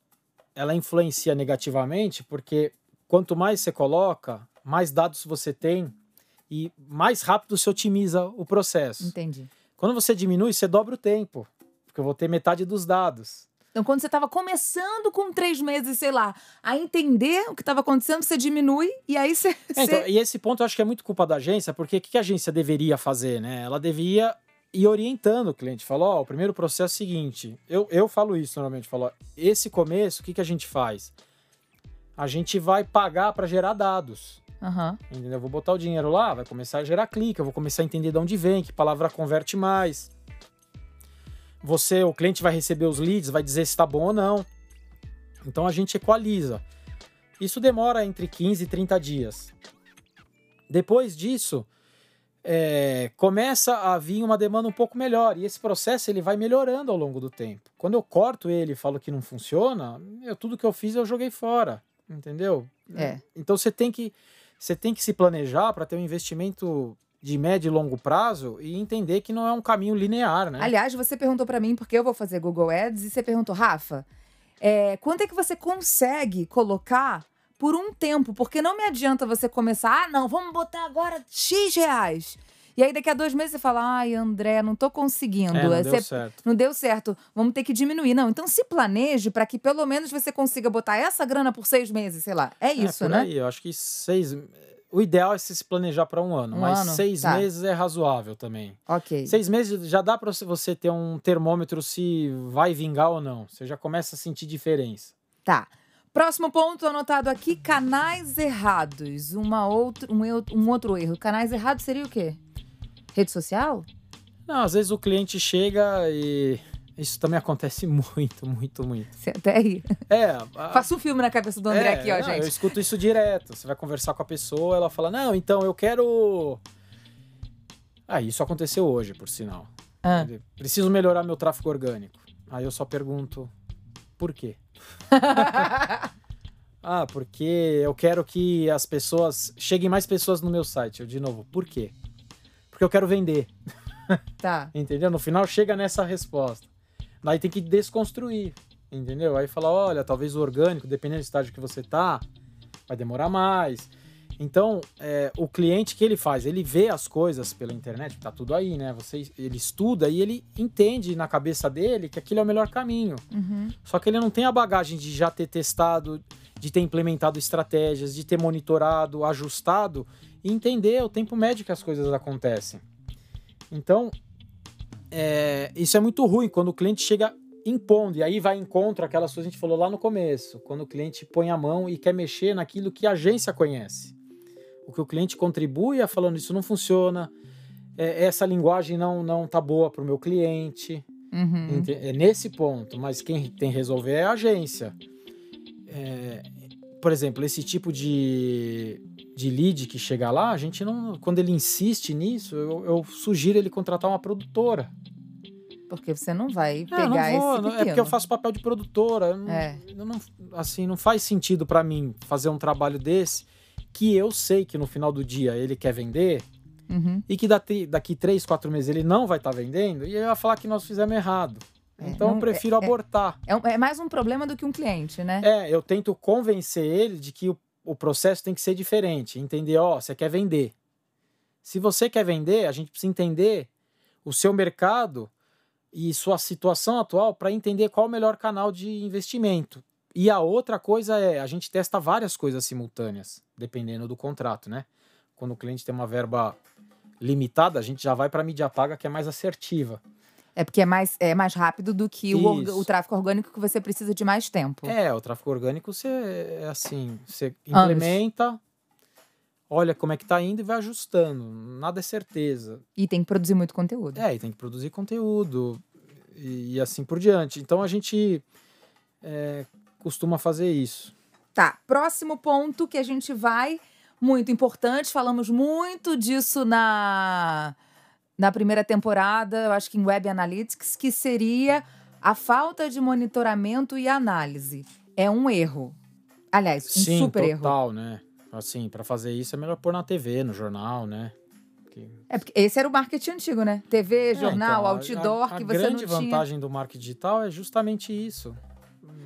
ela influencia negativamente, porque quanto mais você coloca, mais dados você tem e mais rápido você otimiza o processo. Entendi. Quando você diminui, você dobra o tempo, porque eu vou ter metade dos dados. Então, quando você estava começando com três meses, sei lá, a entender o que estava acontecendo, você diminui e aí você. É, então, você- e esse ponto eu acho que é muito culpa da agência, porque o que a agência deveria fazer, né? Ela deveria ir orientando o cliente. Falou, ó, o primeiro processo é o seguinte, eu, eu falo isso normalmente, falo, esse começo, o que, que a gente faz? A gente vai pagar para gerar dados. Aham. Entendeu? Eu vou botar o dinheiro lá, vai começar a gerar clique, eu vou começar a entender de onde vem, que palavra converte mais. Você, o cliente vai receber os leads, vai dizer se está bom ou não. Então a gente equaliza. Isso demora entre 15 e 30 dias. Depois disso, é, começa a vir uma demanda um pouco melhor. E esse processo ele vai melhorando ao longo do tempo. Quando eu corto ele e falo que não funciona, eu, tudo que eu fiz eu joguei fora. Entendeu? É. Então você tem que, você tem que se planejar para ter um investimento de médio e longo prazo e entender que não é um caminho linear, né? Aliás, você perguntou pra mim porque eu vou fazer Google Ads e você perguntou, Rafa, é, quanto é que você consegue colocar por um tempo? Porque não me adianta você começar, ah, não, vamos botar agora X reais. E aí daqui a dois meses você fala, ai, André, não tô conseguindo. É, não Aí deu você- certo. não deu certo, vamos ter que diminuir. Não, então se planeje para que pelo menos você consiga botar essa grana por seis meses, sei lá. É isso, é, por né? Aí, eu acho que seis. O ideal é você se planejar para um ano, Um mas ano, seis tá. meses é razoável também. Ok. Seis meses já dá para você ter um termômetro se vai vingar ou não. Você já começa a sentir diferença. Tá. Próximo ponto anotado aqui: canais errados. Uma outra, um, um outro erro. Canais errados seria o quê? Rede social? Não, às vezes o cliente chega e isso também acontece muito, muito, muito. Você até aí. É, a- Faça um filme na cabeça do André É, aqui, ó, não, Eu gente. escuto isso direto. Você vai conversar com a pessoa, ela fala: Não, então eu quero. Ah, isso aconteceu hoje, por sinal. Ah. Preciso melhorar meu tráfego orgânico. Aí eu só pergunto: Por quê? Ah, porque eu quero que as pessoas. Cheguem mais pessoas no meu site. Eu, de novo, por quê? Porque eu quero vender. Tá. Entendeu? No final chega nessa resposta. Daí tem que desconstruir, entendeu? Aí fala, olha, talvez o orgânico, dependendo do estágio que você tá, vai demorar mais. Então, é, o cliente que ele faz, ele vê as coisas pela internet, tá tudo aí, né? Você, ele estuda e ele entende na cabeça dele que aquilo é o melhor caminho. Uhum. Só que ele não tem a bagagem de já ter testado, de ter implementado estratégias, de ter monitorado, ajustado e entender o tempo médio que as coisas acontecem. Então, é, isso é muito ruim quando o cliente chega impondo, e aí vai em contra aquelas coisas que a gente falou lá no começo, quando o cliente põe a mão e quer mexer naquilo que a agência conhece. O que o cliente contribui é falando isso não funciona, é, essa linguagem não, não tá boa para o meu cliente. Uhum. É nesse ponto, mas quem tem que resolver é a agência. É, por exemplo, esse tipo de, de lead que chega lá, a gente não. Quando ele insiste nisso, eu, eu sugiro ele contratar uma produtora. Porque você não vai É, pegar não vou, esse pequeno. é porque eu faço papel de produtora. eu não- É. eu não- assim, não faz sentido para mim fazer um trabalho desse que eu sei que no final do dia ele quer vender Uhum. e que daqui, daqui três, quatro meses ele não vai estar vendendo e ele vai falar que nós fizemos errado. É, então não- eu prefiro é- é- abortar. É, é mais um problema do que um cliente, né? É, eu tento convencer ele de que o, o processo tem que ser diferente. Entender, ó, você quer vender. Se você quer vender, a gente precisa entender o seu mercado e sua situação atual para entender qual o melhor canal de investimento. E a outra coisa é, a gente testa várias coisas simultâneas, dependendo do contrato, né? Quando o cliente tem uma verba limitada, a gente já vai para a mídia paga, que é mais assertiva. É porque é mais, é mais rápido do que o, orga- o tráfego orgânico que você precisa de mais tempo. É, o tráfego orgânico você é assim, você Anos. implementa, olha como é que tá indo e vai ajustando. Nada é certeza. E tem que produzir muito conteúdo. É, e tem que produzir conteúdo e, e assim por diante. Então a gente é, costuma fazer isso. Tá, próximo ponto que a gente vai, muito importante, falamos muito disso na, na primeira temporada, eu acho que em Web Analytics, que seria a falta de monitoramento e análise. É um erro. Aliás, um Sim, super erro. total, né? Assim, para fazer isso é melhor pôr na TV, no jornal, né? Que- É porque esse era o marketing antigo, né? TV, É, jornal, então, a- outdoor, a, que a você não grande tinha. vantagem do marketing digital é justamente isso.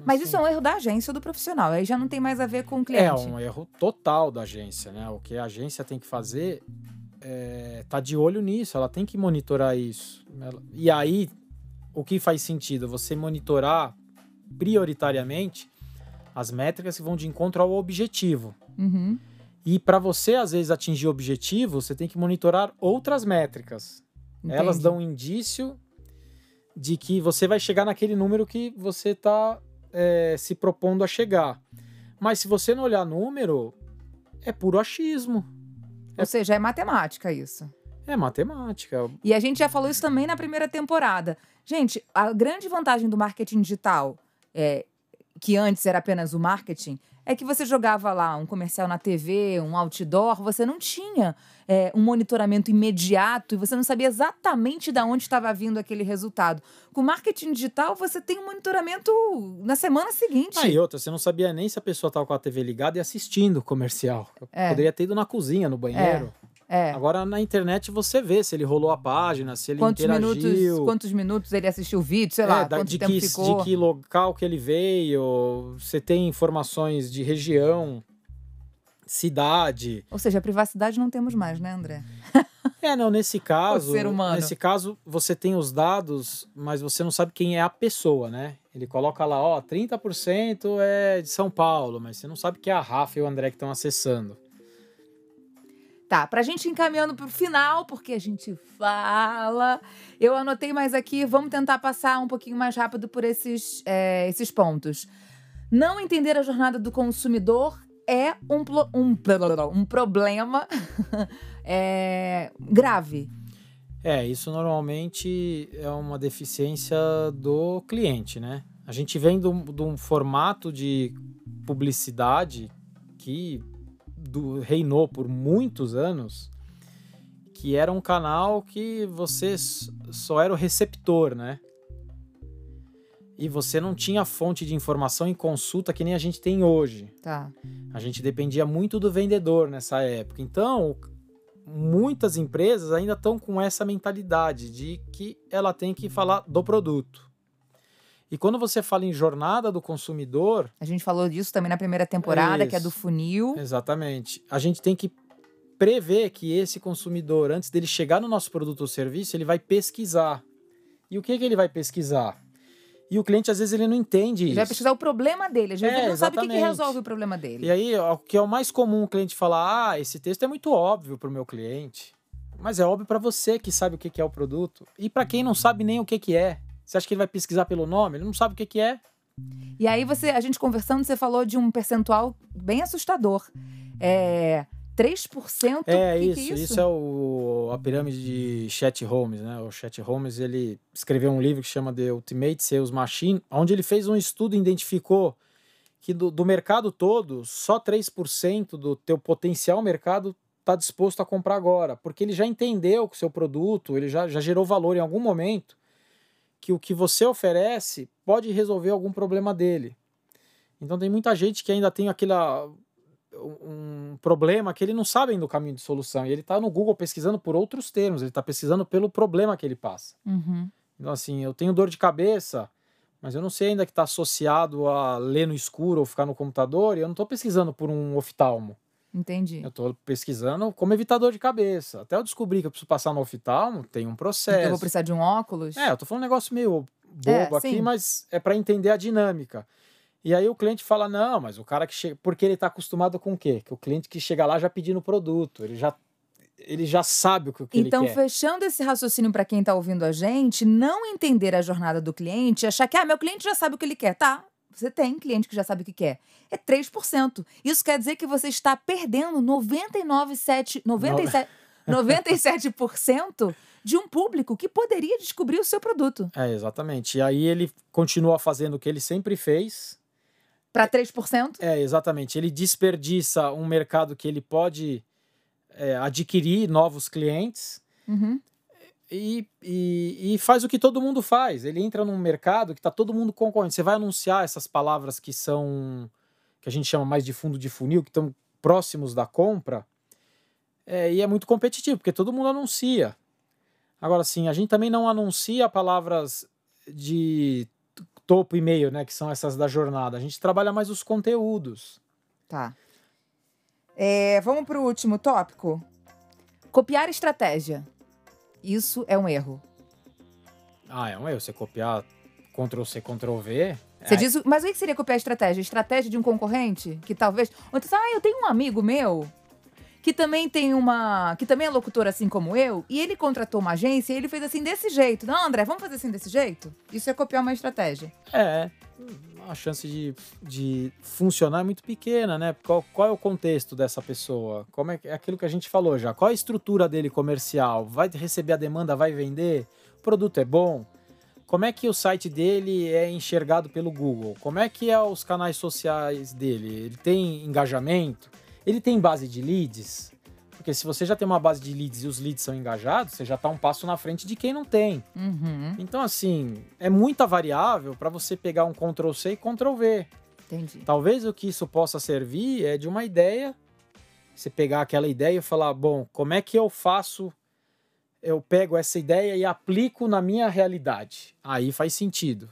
Mas Assim, isso é um erro da agência ou do profissional. Aí já não tem mais a ver com o É cliente. um erro total da agência, né? O que a agência tem que fazer é tá de olho nisso, ela tem que monitorar isso. Ela- E aí, o que faz sentido? Você monitorar prioritariamente as métricas que vão de encontro ao objetivo. Uhum. E para você, às vezes, atingir o objetivo, você tem que monitorar outras métricas. Elas Entendi. dão um indício de que você vai chegar naquele número que você está se propondo a chegar. Mas se você não olhar número, é puro achismo. Ou seja, é matemática isso. É matemática. E a gente já falou isso também na primeira temporada. Gente, a grande vantagem do marketing digital, é, que antes era apenas o marketing, é que você jogava lá um comercial na TV, um outdoor, você não tinha é, um monitoramento imediato e você não sabia exatamente de onde estava vindo aquele resultado. Com marketing digital, você tem um monitoramento na semana seguinte. Ah, e outra, você não sabia nem se a pessoa estava com a TV ligada e assistindo o comercial. É. Poderia ter ido na cozinha, no banheiro. é. Agora na internet você vê se ele rolou a página, se ele Quantos interagiu. minutos, quantos minutos ele assistiu o vídeo, sei lá, É, da- quanto de, que, de que local que ele veio, você tem informações de região, cidade. Ou seja, a privacidade não temos mais, né, André? É, não, nesse caso, ser humano. nesse caso você tem os dados, mas você não sabe quem é a pessoa, né? Ele coloca lá, ó, 30% é de São Paulo, mas você não sabe que é a Rafa e o André que estão acessando. Tá, pra gente encaminhando pro final, porque a gente fala. Eu anotei mais aqui, vamos tentar passar um pouquinho mais rápido por esses, é, esses pontos. Não entender a jornada do consumidor é um, um, um problema é, grave. É, isso normalmente é uma deficiência do cliente, né? A gente vem de um formato de publicidade que do- reinou por muitos anos, que era um canal que você só era o receptor, né? E você não tinha fonte de informação e consulta que nem a gente tem hoje. Tá. A gente dependia muito do vendedor nessa época. Então, muitas empresas ainda estão com essa mentalidade de que ela tem que falar do produto. E quando você fala em jornada do consumidor, A gente falou disso também na primeira temporada, que é do funil. exatamente, a gente tem que prever que esse consumidor, antes dele chegar no nosso produto ou serviço, ele vai pesquisar. E o que, que ele vai pesquisar? E o cliente, às vezes, ele não entende Ele isso. vai pesquisar o problema dele. Às vezes É, ele não sabe o que, que resolve o problema dele. E aí, o que é o mais comum o cliente falar: ah, esse texto é muito óbvio para o meu cliente. Mas é óbvio para você que sabe o que que é o produto. E para quem não sabe nem o que, que é. Você acha que ele vai pesquisar pelo nome? Ele não sabe o que, que é. E aí você, a gente conversando, você falou de um percentual bem assustador. É 3%? É que isso, que é isso. isso é o, a pirâmide de Chet Holmes, né? O Chet Holmes, ele escreveu um livro que chama The Ultimate Sales Machine, onde ele fez um estudo e identificou que do, do mercado todo, só 3% do teu potencial mercado está disposto a comprar agora, porque ele já entendeu que o seu produto, ele já, já gerou valor em algum momento, que o que você oferece pode resolver algum problema dele. Então tem muita gente que ainda tem aquela um problema que ele não sabe ainda o caminho de solução. E ele está no Google pesquisando por outros termos, ele está pesquisando pelo problema que ele passa. Uhum. Então, assim, eu tenho dor de cabeça, mas eu não sei ainda que está associado a ler no escuro ou ficar no computador, e eu não estou pesquisando por um oftalmo. Entendi. Eu estou pesquisando como evitar dor de cabeça. Até eu descobrir que eu preciso passar no oftalmo, tem um Então processo. eu vou precisar de um óculos? É, eu tô falando um negócio meio É, bobo aqui, sim. mas é para entender a dinâmica. E aí o cliente fala: "Não, mas o cara que chega, porque ele tá acostumado com o quê? Que o cliente que chega lá já pedindo o produto, ele já ele já sabe o que, o que Então, ele quer. fechando esse raciocínio para quem está ouvindo a gente, não entender a jornada do cliente, achar que, ah, meu cliente já sabe o que ele quer. Tá, você tem cliente que já sabe o que quer. É 3%. Isso quer dizer que você está perdendo 99,7%, 97, 97% de um público que poderia descobrir o seu produto. É, exatamente. E aí ele continua fazendo o que ele sempre fez. Para 3%? É, exatamente. Ele desperdiça um mercado que ele pode é, adquirir novos clientes Uhum. E, e, e faz o que todo mundo faz. Ele entra num mercado que está todo mundo concorrendo. Você vai anunciar essas palavras que são que a gente chama mais de fundo de funil, que estão próximos da compra, é, e é muito competitivo, porque todo mundo anuncia. Agora, sim, a gente também não anuncia palavras de topo e meio, né, que são essas da jornada. A gente trabalha mais os conteúdos. Tá. É, vamos para o último tópico. Copiar estratégia. Isso é um erro. Ah, é um erro você copiar Ctrl C, Ctrl V. Você é, diz, mas o que seria copiar estratégia? Estratégia de um concorrente? Que talvez. Ou então, ah, eu tenho um amigo meu que também tem uma. que também é locutor assim como eu, e ele contratou uma agência e ele fez assim desse jeito. Não, André, vamos fazer assim desse jeito? Isso é copiar uma estratégia. É, a chance de, de funcionar é muito pequena, né? Qual, qual é o contexto dessa pessoa? Como é, é aquilo que a gente falou já? Qual é a estrutura dele comercial? Vai receber a demanda, vai vender? O produto é bom? Como é que o site dele é enxergado pelo Google? Como é que é os canais sociais dele? Ele tem engajamento? Ele tem base de leads? Porque se você já tem uma base de leads e os leads são engajados, você já está um passo na frente de quem não tem. Uhum, Então, assim, é muita variável para você pegar um Ctrl C e Ctrl V. entendi. Talvez o que isso possa servir é de uma ideia, você pegar aquela ideia e falar, bom, como é que eu faço? Eu pego essa ideia e aplico na minha realidade. Aí faz sentido.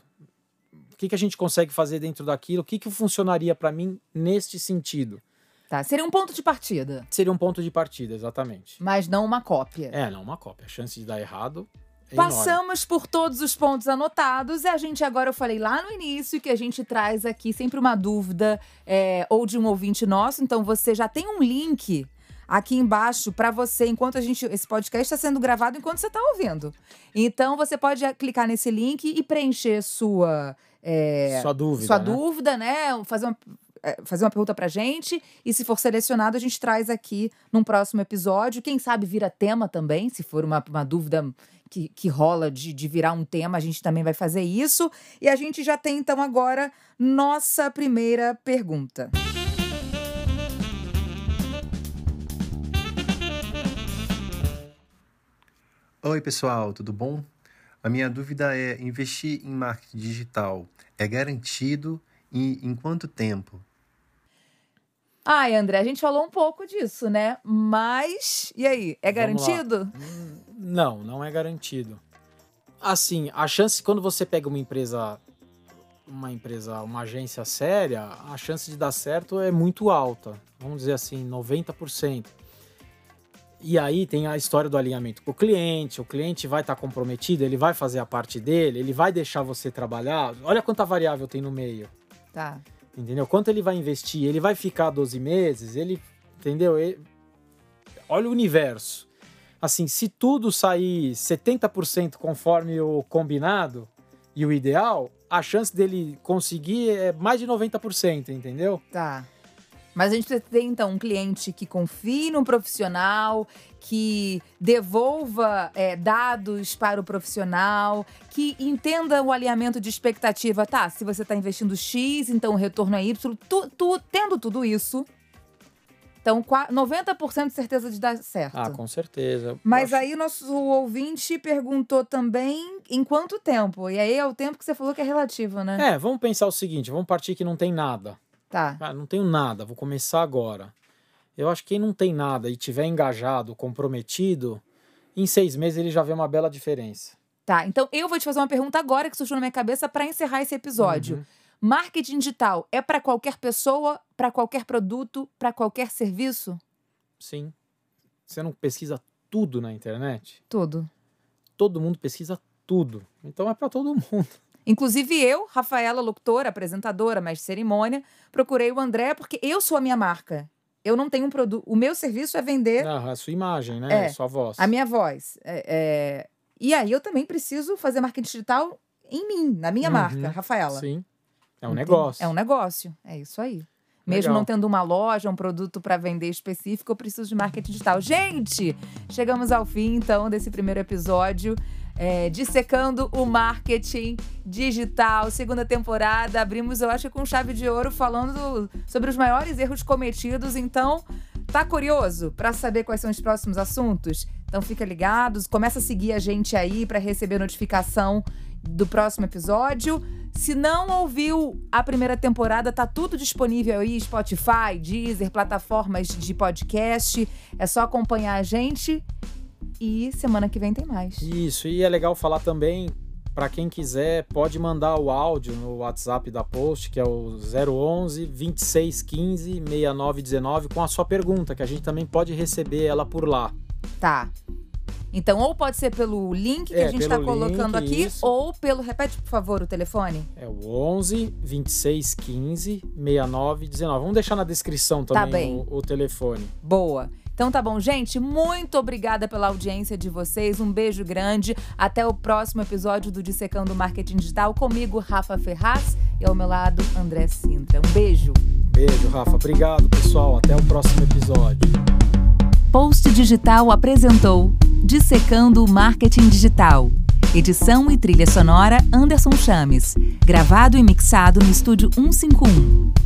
O que, que a gente consegue fazer dentro daquilo? O que, que funcionaria para mim neste sentido? Tá, seria um ponto de partida, Seria um ponto de partida, exatamente. mas não uma cópia. É, não uma cópia. A chance de dar errado é enorme. Passamos por todos os pontos anotados e a gente agora, eu falei lá no início que a gente traz aqui sempre uma dúvida é, ou de um ouvinte nosso, então você já tem um link aqui embaixo para você, enquanto a gente. Esse podcast está sendo gravado enquanto você está ouvindo. Então você pode eh, clicar nesse link e preencher sua. é, Sua dúvida. sua né? dúvida, né? Fazer uma, é, fazer uma pergunta pra gente. E se for selecionado, a gente traz aqui num próximo episódio. Quem sabe vira tema também, se for uma, uma dúvida que, que rola de, de virar um tema, a gente também vai fazer isso. E a gente já tem, então, agora nossa primeira pergunta. Oi, pessoal, tudo bom? A minha dúvida é: investir em marketing digital é garantido e em quanto tempo? Ai, André, a gente falou um pouco disso, né? Mas. E aí? É garantido? Não, não é garantido. Assim, a chance quando você pega uma empresa, uma empresa, uma agência séria, a chance de dar certo é muito alta. Vamos dizer assim, 90%. E aí tem a história do alinhamento com o cliente. O cliente vai estar comprometido, ele vai fazer a parte dele, ele vai deixar você trabalhar. Olha quanta variável tem no meio. Tá. Entendeu? Quanto ele vai investir? Ele vai ficar 12 meses? Ele. Entendeu? Ele- olha o universo. Assim, se tudo sair 70% conforme o combinado e o ideal, a chance dele conseguir é mais de 90%, entendeu? Tá. Mas a gente precisa ter, então, um cliente que confie num profissional, que devolva é, dados para o profissional, que entenda o alinhamento de expectativa. Tá, se você está investindo X, então o retorno é Y. Tu, tu- tendo tudo isso, então qua- 90% de certeza de dar certo. Ah, com certeza. Mas acho- aí o nosso ouvinte perguntou também em quanto tempo. E aí é o tempo que você falou que é relativo, né? É, vamos pensar o seguinte: vamos partir que não tem nada. Tá. Ah, não tenho nada, vou começar agora. Eu acho que quem não tem nada e tiver engajado, comprometido, em seis meses ele já vê uma bela diferença. Tá, então eu vou te fazer uma pergunta agora que surgiu na minha cabeça para encerrar esse episódio. Uhum. Marketing digital é para qualquer pessoa, para qualquer produto, para qualquer serviço? Sim. Você não pesquisa tudo na internet? Tudo. Todo mundo pesquisa tudo. Então é para todo mundo. Inclusive eu, Rafaela, locutora, apresentadora, mestre de cerimônia, procurei o André porque eu sou a minha marca. eu não tenho um produto. O meu serviço é vender Não, a sua imagem, né? É, A sua voz. a minha voz. É, é, E aí eu também preciso fazer marketing digital em mim, na minha Uhum, marca, Rafaela. Sim. É um Entende? negócio. É um negócio. É isso aí. Mesmo Legal. não tendo uma loja, um produto para vender específico, eu preciso de marketing digital. Gente, chegamos ao fim, então, desse primeiro episódio. É, dissecando o marketing digital, segunda temporada. Abrimos, eu acho, com chave de ouro, falando sobre os maiores erros cometidos. Então, tá curioso para saber quais são os próximos assuntos? Então, fica ligados, começa a seguir a gente aí para receber notificação do próximo episódio. Se não ouviu a primeira temporada, tá tudo disponível aí, Spotify, Deezer, plataformas de podcast. É só acompanhar a gente e semana que vem tem mais. Isso, e é legal falar também, para quem quiser, pode mandar o áudio no WhatsApp da Post, que é o 011 2615 6919, com a sua pergunta, que a gente também pode receber ela por lá. Tá. Então, ou pode ser pelo link que É, a gente tá pelo colocando link, aqui, isso. ou pelo. Repete, por favor, o telefone. É o 11 2615 6919. Vamos deixar na descrição Tá também bem. o, o telefone. Boa. Então tá bom, gente. Muito obrigada pela audiência de vocês. Um beijo grande. Até o próximo episódio do Dissecando Marketing Digital. Comigo, Rafa Ferraz. E ao meu lado, André Sintra. Um beijo. Beijo, Rafa. Obrigado, pessoal. Até o próximo episódio. Post Digital apresentou Dissecando o Marketing Digital. Edição e trilha sonora Anderson Chames. Gravado e mixado no estúdio 151.